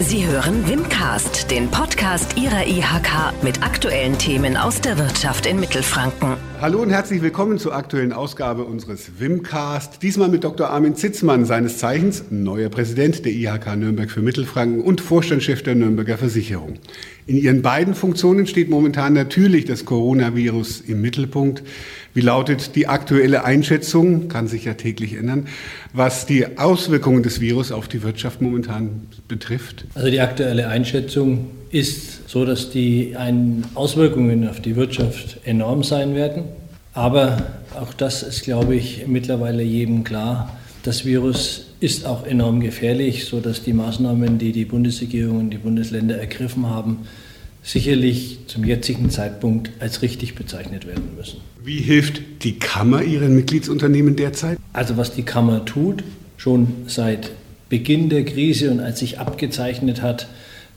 Sie hören Wimcast, den Podcast Ihrer IHK mit aktuellen Themen aus der Wirtschaft in Mittelfranken. Hallo und herzlich willkommen zur aktuellen Ausgabe unseres Wimcast. Diesmal mit Dr. Armin Zitzmann, seines Zeichens neuer Präsident der IHK Nürnberg für Mittelfranken und Vorstandschef der Nürnberger Versicherung. In Ihren beiden Funktionen steht momentan natürlich das Coronavirus im Mittelpunkt. Wie lautet die aktuelle Einschätzung? Kann sich ja täglich ändern, was die Auswirkungen des Virus auf die Wirtschaft momentan betrifft. Also die aktuelle Einschätzung ist so, dass die Auswirkungen auf die Wirtschaft enorm sein werden. Aber auch das ist, glaube ich, mittlerweile jedem klar. Das Virus ist auch enorm gefährlich, sodass die Maßnahmen, die die Bundesregierung und die Bundesländer ergriffen haben, sicherlich zum jetzigen Zeitpunkt als richtig bezeichnet werden müssen. Wie hilft die Kammer Ihren Mitgliedsunternehmen derzeit? Also was die Kammer tut, schon seit Beginn der Krise und als sich abgezeichnet hat,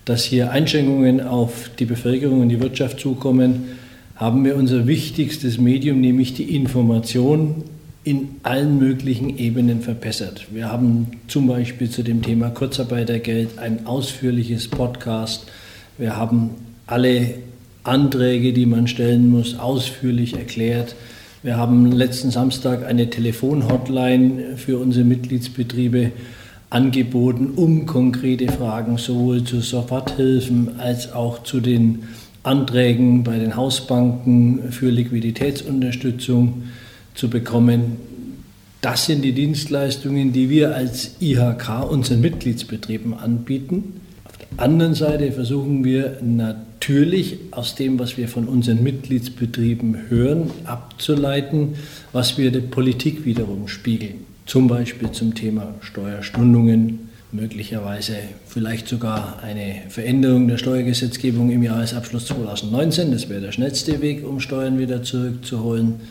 dass hier Einschränkungen auf die Bevölkerung und die Wirtschaft zukommen, haben wir unser wichtigstes Medium, nämlich die Information, in allen möglichen Ebenen verbessert. Wir haben zum Beispiel zu dem Thema Kurzarbeitergeld ein ausführliches Podcast. Wir haben alle Anträge, die man stellen muss, ausführlich erklärt. Wir haben letzten Samstag eine Telefonhotline für unsere Mitgliedsbetriebe angeboten, um konkrete Fragen sowohl zu Soforthilfen als auch zu den Anträgen bei den Hausbanken für Liquiditätsunterstützung zu bekommen. Das sind die Dienstleistungen, die wir als IHK unseren Mitgliedsbetrieben anbieten. Auf der anderen Seite versuchen wir natürlich aus dem, was wir von unseren Mitgliedsbetrieben hören, abzuleiten, was wir der Politik wiederum spiegeln. Zum Beispiel zum Thema Steuerstundungen, möglicherweise vielleicht sogar eine Veränderung der Steuergesetzgebung im Jahresabschluss 2019. Das wäre der schnellste Weg, um Steuern wieder zurückzuholen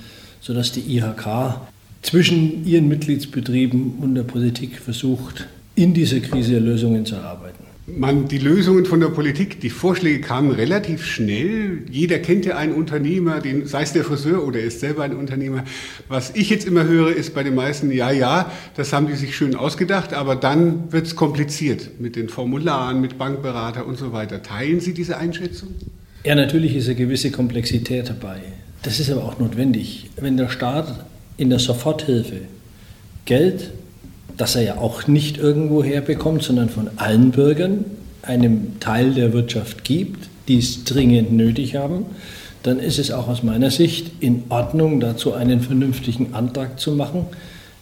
sodass die IHK zwischen ihren Mitgliedsbetrieben und der Politik versucht, in dieser Krise Lösungen zu erarbeiten. Man, die Lösungen von der Politik, die Vorschläge kamen relativ schnell. Jeder kennt ja einen Unternehmer, den, sei es der Friseur oder er ist selber ein Unternehmer. Was ich jetzt immer höre, ist bei den meisten, ja, ja, das haben die sich schön ausgedacht, aber dann wird es kompliziert mit den Formularen, mit Bankberater und so weiter. Teilen Sie diese Einschätzung? Ja, natürlich ist eine gewisse Komplexität dabei. Das ist aber auch notwendig. Wenn der Staat in der Soforthilfe Geld, das er ja auch nicht irgendwo herbekommt, sondern von allen Bürgern, einem Teil der Wirtschaft gibt, die es dringend nötig haben, dann ist es auch aus meiner Sicht in Ordnung, dazu einen vernünftigen Antrag zu machen,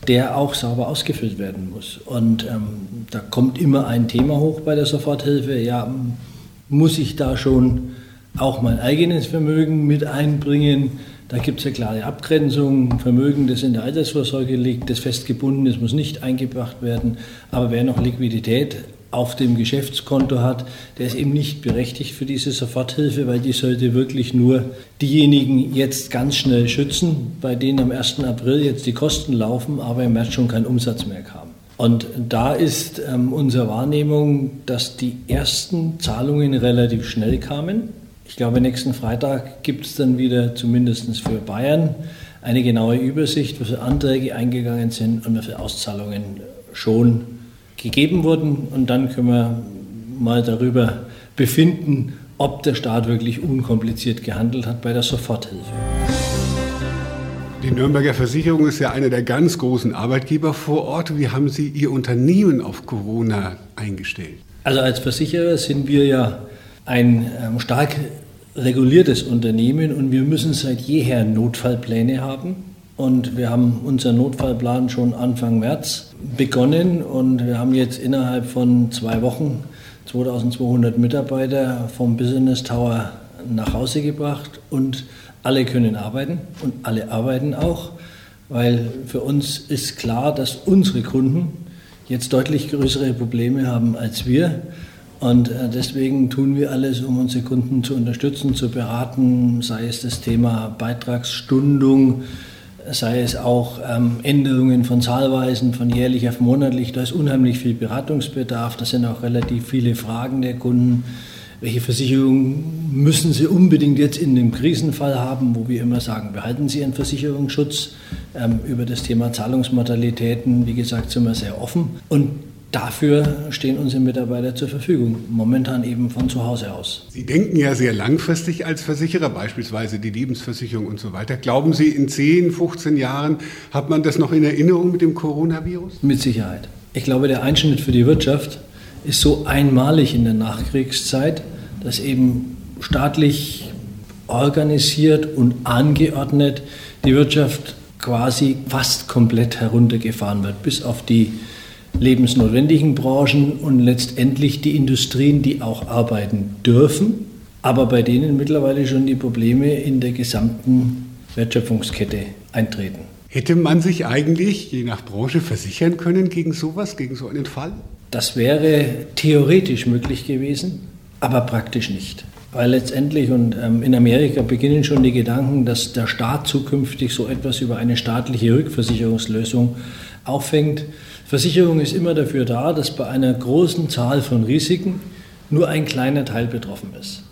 der auch sauber ausgefüllt werden muss. Und ähm, da kommt immer ein Thema hoch bei der Soforthilfe. Ja, muss ich da schon auch mein eigenes Vermögen mit einbringen. Da gibt es eine klare Abgrenzung. Vermögen, das in der Altersvorsorge liegt, das festgebunden ist, muss nicht eingebracht werden. Aber wer noch Liquidität auf dem Geschäftskonto hat, der ist eben nicht berechtigt für diese Soforthilfe, weil die sollte wirklich nur diejenigen jetzt ganz schnell schützen, bei denen am 1. April jetzt die Kosten laufen, aber im März schon keinen Umsatz mehr haben. Und da ist ähm, unsere Wahrnehmung, dass die ersten Zahlungen relativ schnell kamen. Ich glaube, nächsten Freitag gibt es dann wieder, zumindest für Bayern, eine genaue Übersicht, wie viele Anträge eingegangen sind und wie viele Auszahlungen schon gegeben wurden. Und dann können wir mal darüber befinden, ob der Staat wirklich unkompliziert gehandelt hat bei der Soforthilfe. Die Nürnberger Versicherung ist ja einer der ganz großen Arbeitgeber vor Ort. Wie haben Sie Ihr Unternehmen auf Corona eingestellt? Also als Versicherer sind wir ja ein ähm, stark reguliertes Unternehmen und wir müssen seit jeher Notfallpläne haben. Und wir haben unseren Notfallplan schon Anfang März begonnen und wir haben jetzt innerhalb von zwei Wochen 2200 Mitarbeiter vom Business Tower nach Hause gebracht und alle können arbeiten und alle arbeiten auch, weil für uns ist klar, dass unsere Kunden jetzt deutlich größere Probleme haben als wir. Und äh, deswegen tun wir alles, um unsere Kunden zu unterstützen, zu beraten, sei es das Thema Beitragsstundung, sei es auch ähm, Änderungen von Zahlweisen von jährlich auf monatlich. Da ist unheimlich viel Beratungsbedarf, da sind auch relativ viele Fragen der Kunden. Welche Versicherung müssen Sie unbedingt jetzt in dem Krisenfall haben, wo wir immer sagen, behalten Sie Ihren Versicherungsschutz. Ähm, über das Thema Zahlungsmodalitäten, wie gesagt, sind wir sehr offen. Und dafür stehen unsere Mitarbeiter zur Verfügung, momentan eben von zu Hause aus. Sie denken ja sehr langfristig als Versicherer, beispielsweise die Lebensversicherung und so weiter. Glauben Sie, in 10, 15 Jahren hat man das noch in Erinnerung mit dem Coronavirus? Mit Sicherheit. Ich glaube, der Einschnitt für die Wirtschaft ist so einmalig in der Nachkriegszeit, dass eben staatlich organisiert und angeordnet die Wirtschaft quasi fast komplett heruntergefahren wird, bis auf die lebensnotwendigen Branchen und letztendlich die Industrien, die auch arbeiten dürfen, aber bei denen mittlerweile schon die Probleme in der gesamten Wertschöpfungskette eintreten. Hätte man sich eigentlich je nach Branche versichern können gegen sowas, gegen so einen Fall? Das wäre theoretisch möglich gewesen, aber praktisch nicht. Weil letztendlich, und ähm, in Amerika beginnen schon die Gedanken, dass der Staat zukünftig so etwas über eine staatliche Rückversicherungslösung auffängt. Versicherung ist immer dafür da, dass bei einer großen Zahl von Risiken nur ein kleiner Teil betroffen ist.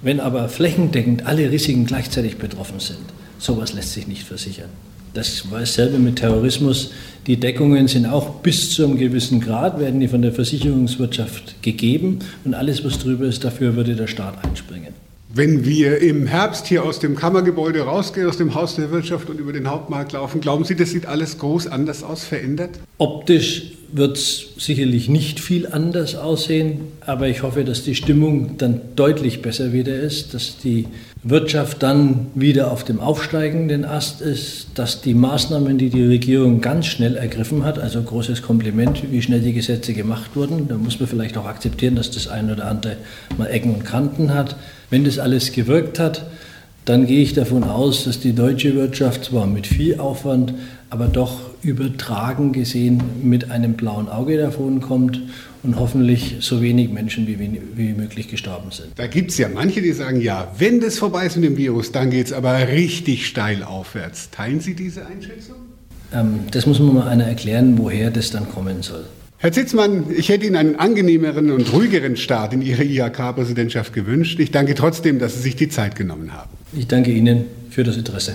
Wenn aber flächendeckend alle Risiken gleichzeitig betroffen sind, sowas lässt sich nicht versichern. Das war dasselbe mit Terrorismus. Die Deckungen sind auch bis zu einem gewissen Grad, werden die von der Versicherungswirtschaft gegeben und alles, was drüber ist, dafür würde der Staat einspringen. Wenn wir im Herbst hier aus dem Kammergebäude rausgehen, aus dem Haus der Wirtschaft und über den Hauptmarkt laufen, glauben Sie, das sieht alles groß anders aus, verändert? Optisch wird es sicherlich nicht viel anders aussehen, aber ich hoffe, dass die Stimmung dann deutlich besser wieder ist, dass die Wirtschaft dann wieder auf dem aufsteigenden Ast ist, dass die Maßnahmen, die die Regierung ganz schnell ergriffen hat, also großes Kompliment, wie schnell die Gesetze gemacht wurden, da muss man vielleicht auch akzeptieren, dass das eine oder andere mal Ecken und Kanten hat. Wenn das alles gewirkt hat, dann gehe ich davon aus, dass die deutsche Wirtschaft zwar mit viel Aufwand, aber doch übertragen gesehen mit einem blauen Auge davon kommt und hoffentlich so wenig Menschen wie, wie möglich gestorben sind. Da gibt es ja manche, die sagen, ja, wenn das vorbei ist mit dem Virus, dann geht es aber richtig steil aufwärts. Teilen Sie diese Einschätzung? Ähm, das muss man mal einer erklären, woher das dann kommen soll. Herr Zitzmann, ich hätte Ihnen einen angenehmeren und ruhigeren Start in Ihre IHK-Präsidentschaft gewünscht. Ich danke trotzdem, dass Sie sich die Zeit genommen haben. Ich danke Ihnen für das Interesse.